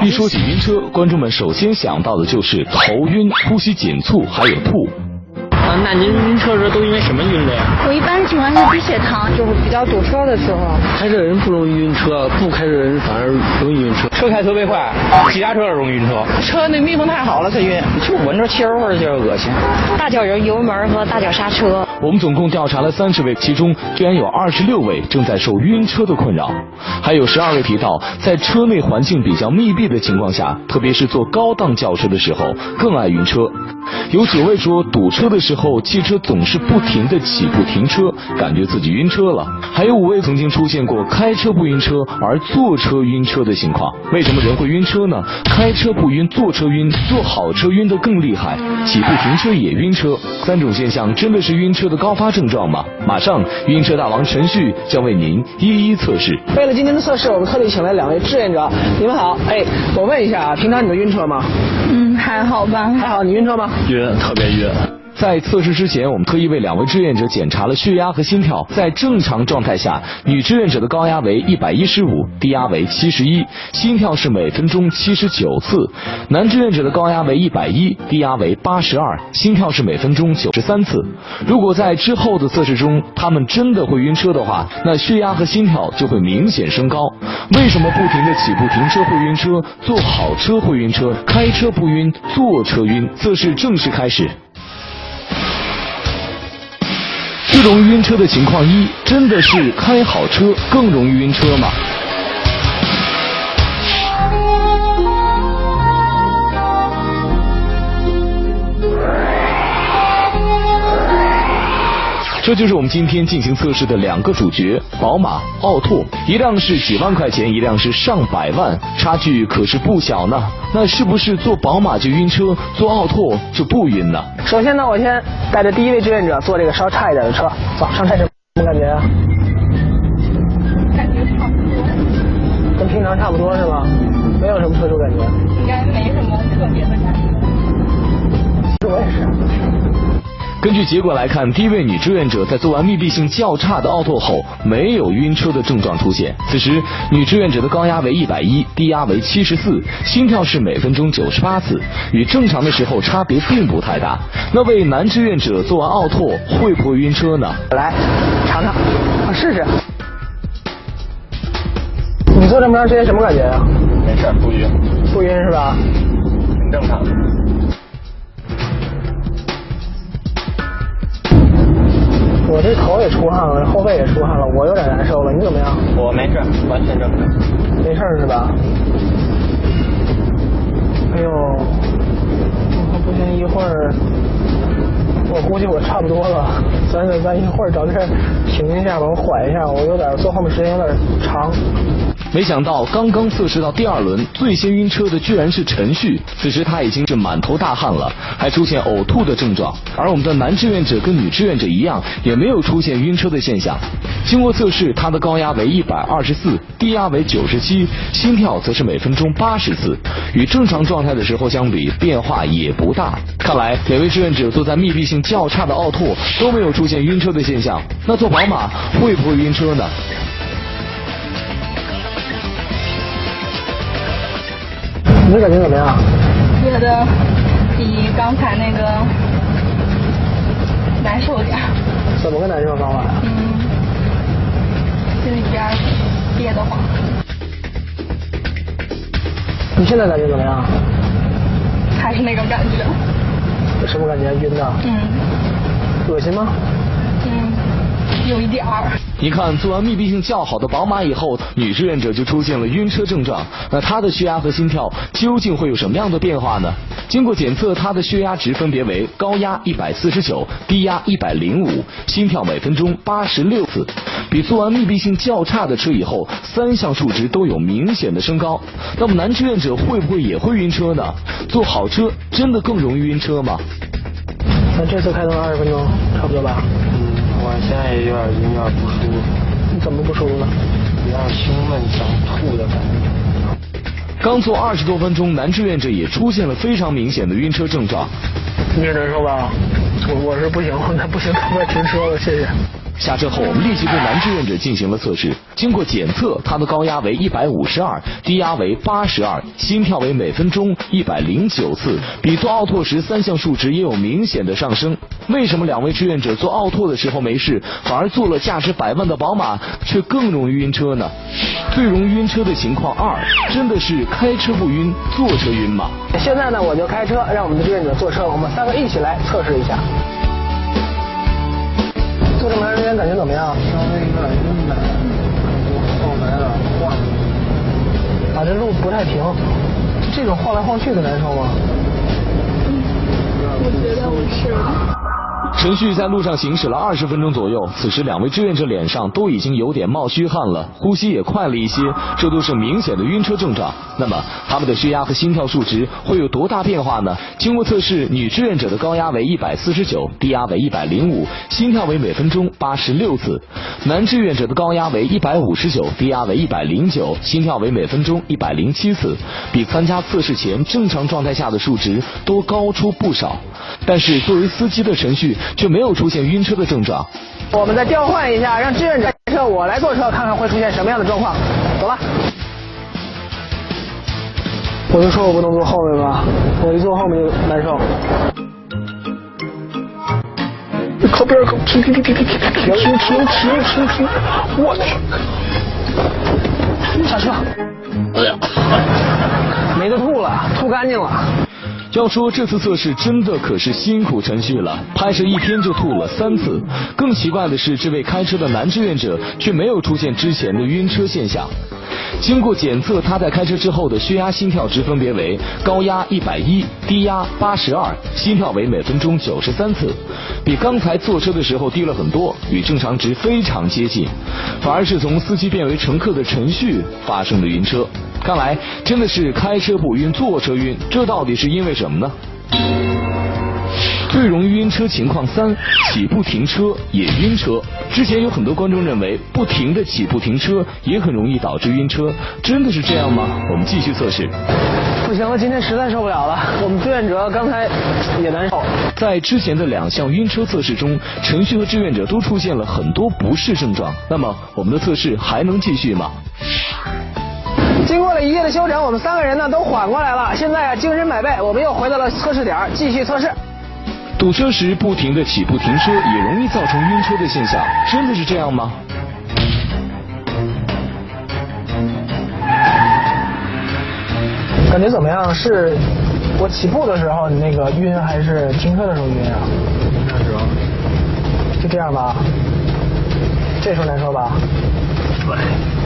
一说起晕车，观众们首先想到的就是头晕、呼吸紧促，还有吐。啊，那您晕车时都因为什么晕的呀？我一般情况是低血糖，就是比较堵车的时候。开车人不容易晕车，不开车人反而容易晕车。车开特别快，急刹车容易晕车。车那密封太好了才晕，就闻着汽油味就恶心。大脚油门和大脚刹车。我们总共调查了三十位，其中居然有二十六位正在受晕车的困扰，还有十二位提到在车内环境比较密闭的情况下，特别是坐高档轿车的时候更爱晕车。有九位说堵车的时候汽车总是不停的起步停车，感觉自己晕车了。还有五位曾经出现过开车不晕车而坐车晕车的情况。为什么人会晕车呢？开车不晕，坐车晕，坐好车晕得更厉害，起步停车也晕车。三种现象真的是晕车的高发症状吗？马上，晕车大王陈旭将为您一一测试。为了今天的测试，我们特地请来两位志愿者。你们好，哎，我问一下啊，平常你们晕车吗？嗯，还好吧。还好，你晕车吗？晕，特别晕。在测试之前，我们特意为两位志愿者检查了血压和心跳。在正常状态下，女志愿者的高压为一百一十五，低压为七十一，心跳是每分钟七十九次；男志愿者的高压为一百一，低压为八十二，心跳是每分钟九十三次。如果在之后的测试中，他们真的会晕车的话，那血压和心跳就会明显升高。为什么不停的起步停车会晕车，坐好车会晕车，开车不晕，坐车晕？测试正式开始。最容易晕车的情况一，真的是开好车更容易晕车吗？这就是我们今天进行测试的两个主角，宝马、奥拓，一辆是几万块钱，一辆是上百万，差距可是不小呢。那是不是坐宝马就晕车，坐奥拓就不晕呢？首先呢，我先带着第一位志愿者坐这个稍差一点的车，走上车什么感觉啊？感觉差不多。跟平常差不多是吧？没有什么特殊感觉。应该没什么根据结果来看，第一位女志愿者在做完密闭性较差的奥拓后，没有晕车的症状出现。此时，女志愿者的高压为一百一，低压为七十四，心跳是每分钟九十八次，与正常的时候差别并不太大。那位男志愿者做完奥拓会不会晕车呢？来，尝尝，我试试。你坐这么长时间什么感觉啊？没事，不晕。不晕是吧？挺正常。我这头也出汗了，后背也出汗了，我有点难受了。你怎么样？我没事，完全正常。没事是吧？哎呦，不行，一会儿，我估计我差不多了。咱咱咱一会儿找地儿停一下吧，我缓一下，我有点坐后面时间有点长。没想到刚刚测试到第二轮，最先晕车的居然是陈旭。此时他已经是满头大汗了，还出现呕吐的症状。而我们的男志愿者跟女志愿者一样，也没有出现晕车的现象。经过测试，他的高压为一百二十四，低压为九十七，心跳则是每分钟八十次，与正常状态的时候相比，变化也不大。看来两位志愿者坐在密闭性较差的奥拓都没有出现晕车的现象。那坐宝马会不会晕车呢？你的感觉怎么样？觉得比刚才那个难受点。怎么个难受方法呀？嗯，心里边憋得慌。你现在感觉怎么样？还是那种感觉。什么感觉？晕的？嗯。恶心吗？嗯，有一点儿。你看，做完密闭性较好的宝马以后，女志愿者就出现了晕车症状。那她的血压和心跳究竟会有什么样的变化呢？经过检测，她的血压值分别为高压一百四十九，低压一百零五，心跳每分钟八十六次，比做完密闭性较差的车以后，三项数值都有明显的升高。那么男志愿者会不会也会晕车呢？坐好车真的更容易晕车吗？那这次开动二十分钟，差不多吧？我现在也有点晕，有点不舒服。你怎么不舒服呢？有点胸闷、想吐的感觉。刚坐二十多分钟，男志愿者也出现了非常明显的晕车症状。你也难受吧？我我是不行，那不行，赶快停车了，谢谢。下车后，我们立即对男志愿者进行了测试。经过检测，他的高压为一百五十二，低压为八十二，心跳为每分钟一百零九次，比做奥拓时三项数值也有明显的上升。为什么两位志愿者做奥拓的时候没事，反而做了价值百万的宝马却更容易晕车呢？最容易晕车的情况二，真的是开车不晕，坐车晕吗？现在呢，我就开车，让我们的志愿者坐车，我们三个一起来测试一下。坐这么长时间，感觉怎么样？稍微有点晕的，啊，这路不太平，这种晃来晃去的难受吗？嗯我觉得我是。程序在路上行驶了二十分钟左右，此时两位志愿者脸上都已经有点冒虚汗了，呼吸也快了一些，这都是明显的晕车症状。那么他们的血压和心跳数值会有多大变化呢？经过测试，女志愿者的高压为一百四十九，低压为一百零五，心跳为每分钟八十六次；男志愿者的高压为一百五十九，低压为一百零九，心跳为每分钟一百零七次，比参加测试前正常状态下的数值都高出不少。但是作为司机的程序。却没有出现晕车的症状。我们再调换一下，让志愿者开车，我来坐车，看看会出现什么样的状况。走吧。我就说我不能坐后面吧，我一坐后面就难受。靠边靠，停停停停停停停停停停停！我去，下车。哎呀，没得吐了，吐干净了。要说这次测试真的可是辛苦程序了，拍摄一天就吐了三次。更奇怪的是，这位开车的男志愿者却没有出现之前的晕车现象。经过检测，他在开车之后的血压、心跳值分别为高压一百一，低压八十二，心跳为每分钟九十三次，比刚才坐车的时候低了很多，与正常值非常接近。反而是从司机变为乘客的程序发生了晕车。看来真的是开车不晕，坐车晕，这到底是因为什么呢？最容易晕车情况三，起步停车也晕车。之前有很多观众认为，不停的起步停车也很容易导致晕车，真的是这样吗？我们继续测试。不行了，今天实在受不了了。我们志愿者刚才也难受。在之前的两项晕车测试中，程序和志愿者都出现了很多不适症状。那么，我们的测试还能继续吗？经过了一夜的休整，我们三个人呢都缓过来了。现在啊，精神百倍，我们又回到了测试点，继续测试。堵车时不停的起步停车，也容易造成晕车的现象，真的是这样吗？感觉怎么样？是我起步的时候你那个晕，还是停车的时候晕啊？停车时候。就这样吧。这时候难受吧？对。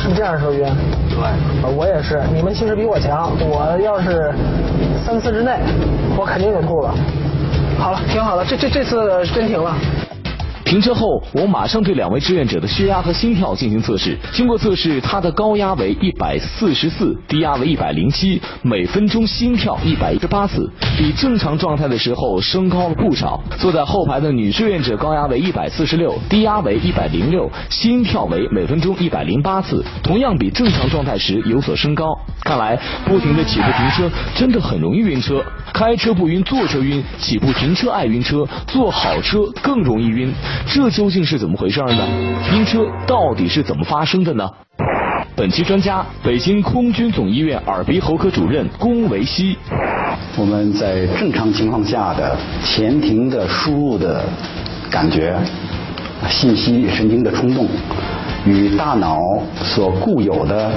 是这样说晕？对，我也是。你们其实比我强，我要是三次之内，我肯定就吐了。好了，停好了，这这这次真停了。停车后，我马上对两位志愿者的血压和心跳进行测试。经过测试，他的高压为一百四十四，低压为一百零七，每分钟心跳一百一十八次，比正常状态的时候升高了不少。坐在后排的女志愿者高压为一百四十六，低压为一百零六，心跳为每分钟一百零八次，同样比正常状态时有所升高。看来不停的起步停车真的很容易晕车。开车不晕，坐车晕；起步停车爱晕车，坐好车更容易晕。这究竟是怎么回事呢？晕车到底是怎么发生的呢？本期专家，北京空军总医院耳鼻喉科主任龚维希。我们在正常情况下的前庭的输入的感觉、信息、神经的冲动，与大脑所固有的。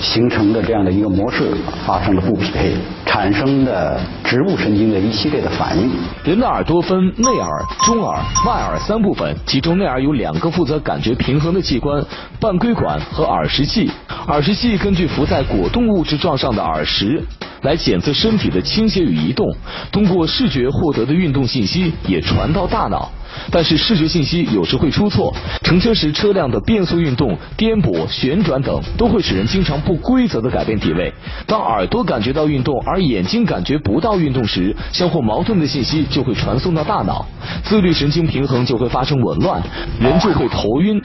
形成的这样的一个模式发生了不匹配，产生的植物神经的一系列的反应。人的耳朵分内耳、中耳、外耳三部分，其中内耳有两个负责感觉平衡的器官：半规管和耳石器。耳石器根据浮在果冻物质状上的耳石来检测身体的倾斜与移动，通过视觉获得的运动信息也传到大脑。但是视觉信息有时会出错，乘车时车辆的变速运动、颠簸、旋转等都会使人经常不规则的改变体位。当耳朵感觉到运动，而眼睛感觉不到运动时，相互矛盾的信息就会传送到大脑，自律神经平衡就会发生紊乱，人就会头晕。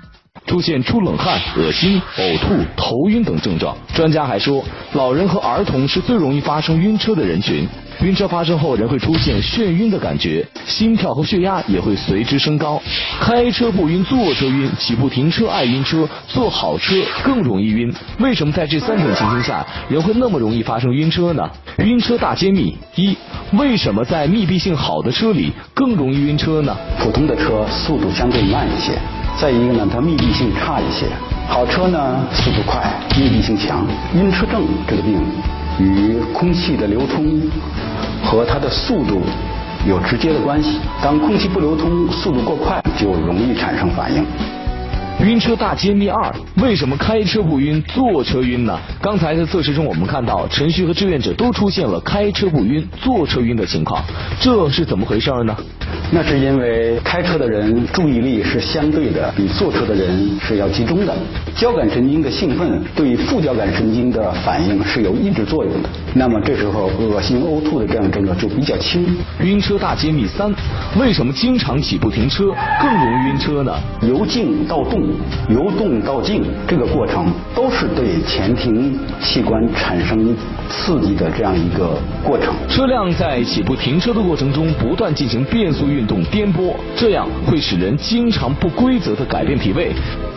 出现出冷汗、恶心、呕吐、头晕等症状。专家还说，老人和儿童是最容易发生晕车的人群。晕车发生后，人会出现眩晕的感觉，心跳和血压也会随之升高。开车不晕，坐车晕；起步停车爱晕车，坐好车更容易晕。为什么在这三种情形下，人会那么容易发生晕车呢？晕车大揭秘：一、为什么在密闭性好的车里更容易晕车呢？普通的车速度相对慢一些，再一个呢，它密闭性差一些。好车呢，速度快，密闭性强。晕车症这个病与空气的流通和它的速度有直接的关系。当空气不流通，速度过快，就容易产生反应。晕车大揭秘二：为什么开车不晕，坐车晕呢？刚才的测试中，我们看到陈旭和志愿者都出现了开车不晕，坐车晕的情况，这是怎么回事呢？那是因为开车的人注意力是相对的，比坐车的人是要集中的。交感神经的兴奋对副交感神经的反应是有抑制作用的。那么这时候恶心呕吐的这样症状就比较轻。晕车大揭秘三：为什么经常起步停车更容易晕车呢？由静到动，由动到静这个过程都是对前庭器官产生刺激的这样一个过程。车辆在起步停车的过程中不断进行变速运动颠簸，这样会使人经常不规则的改变体位，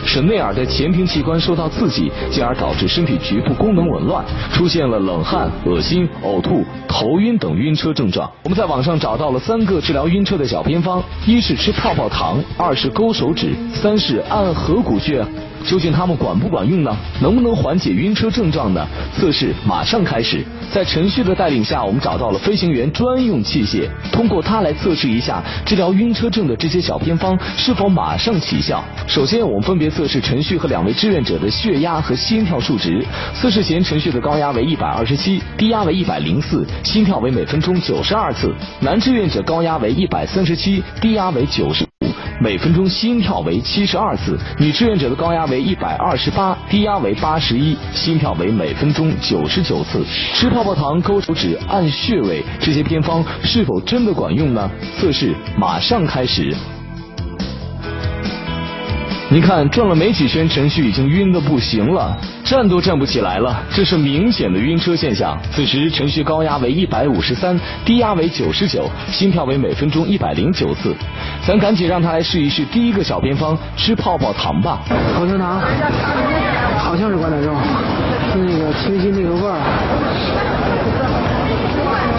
使内耳的前庭器官受到刺激，进而导致身体局部功能紊乱，出现了冷汗、恶心、呕吐、头晕等晕车症状。我们在网上找到了三个治疗晕车的小偏方：一是吃泡泡糖，二是勾手指，三是按合谷穴。究竟它们管不管用呢？能不能缓解晕车症状呢？测试马上开始。在陈旭的带领下，我们找到了飞行员专用器械，通过它来测试一下治疗晕车症的这些小偏方是否马上起效。首先，我们分别测试陈旭和两位志愿者的血压和心跳数值。测试前，陈旭的高压为一百二十七，低压为一百零四，心跳为每分钟九十二次。男志愿者高压为一百三十七，低压为九十。每分钟心跳为七十二次，女志愿者的高压为一百二十八，低压为八十一，心跳为每分钟九十九次。吃泡泡糖、勾手指、按穴位，这些偏方是否真的管用呢？测试马上开始。您看，转了没几圈，陈旭已经晕得不行了，站都站不起来了，这是明显的晕车现象。此时，陈旭高压为一百五十三，低压为九十九，心跳为每分钟一百零九次。咱赶紧让他来试一试第一个小偏方，吃泡泡糖吧。泡泡糖，好像是管点肉，是那个清新那个味儿。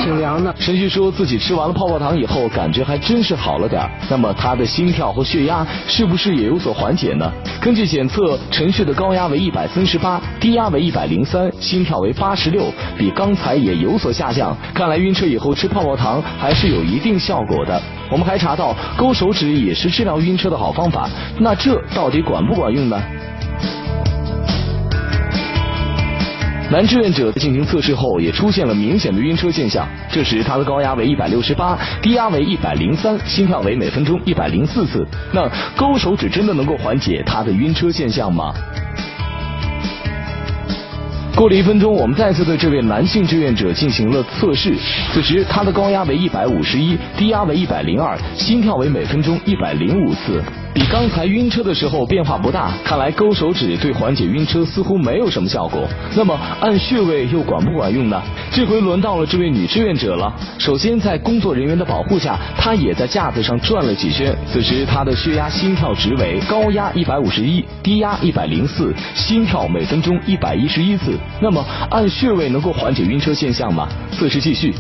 挺凉的。陈旭说自己吃完了泡泡糖以后，感觉还真是好了点那么他的心跳和血压是不是也有所缓解呢？根据检测，陈旭的高压为一百三十八，低压为一百零三，心跳为八十六，比刚才也有所下降。看来晕车以后吃泡泡糖还是有一定效果的。我们还查到勾手指也是治疗晕车的好方法，那这到底管不管用呢？男志愿者进行测试后也出现了明显的晕车现象，这时他的高压为一百六十八，低压为一百零三，心跳为每分钟一百零四次。那勾手指真的能够缓解他的晕车现象吗？过了一分钟，我们再次对这位男性志愿者进行了测试，此时他的高压为一百五十一，低压为一百零二，心跳为每分钟一百零五次。比刚才晕车的时候变化不大，看来勾手指对缓解晕车似乎没有什么效果。那么按穴位又管不管用呢？这回轮到了这位女志愿者了。首先在工作人员的保护下，她也在架子上转了几圈。此时她的血压、心跳值为高压一百五十一，低压一百零四，心跳每分钟一百一十一次。那么按穴位能够缓解晕车现象吗？测试继续，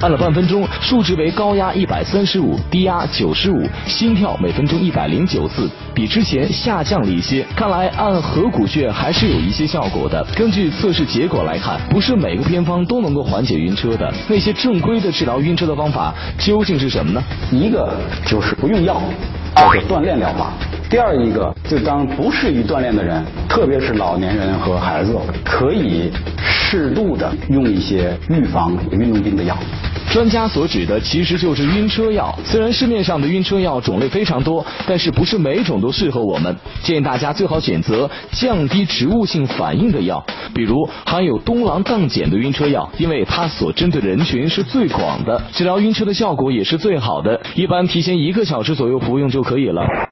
按了半分钟，数值为高压一百三十五，低压九十五，心跳每分钟一百零。九次，比之前下降了一些。看来按合谷穴还是有一些效果的。根据测试结果来看，不是每个偏方都能够缓解晕车的。那些正规的治疗晕车的方法究竟是什么呢？一个就是不用药，叫做锻炼疗法。第二一个，就当不适宜锻炼的人，特别是老年人和孩子，可以适度的用一些预防运动病的药。专家所指的其实就是晕车药。虽然市面上的晕车药种类非常多，但是不是每种都适合我们。建议大家最好选择降低植物性反应的药，比如含有东莨菪碱的晕车药，因为它所针对的人群是最广的，治疗晕车的效果也是最好的。一般提前一个小时左右服用就可以了。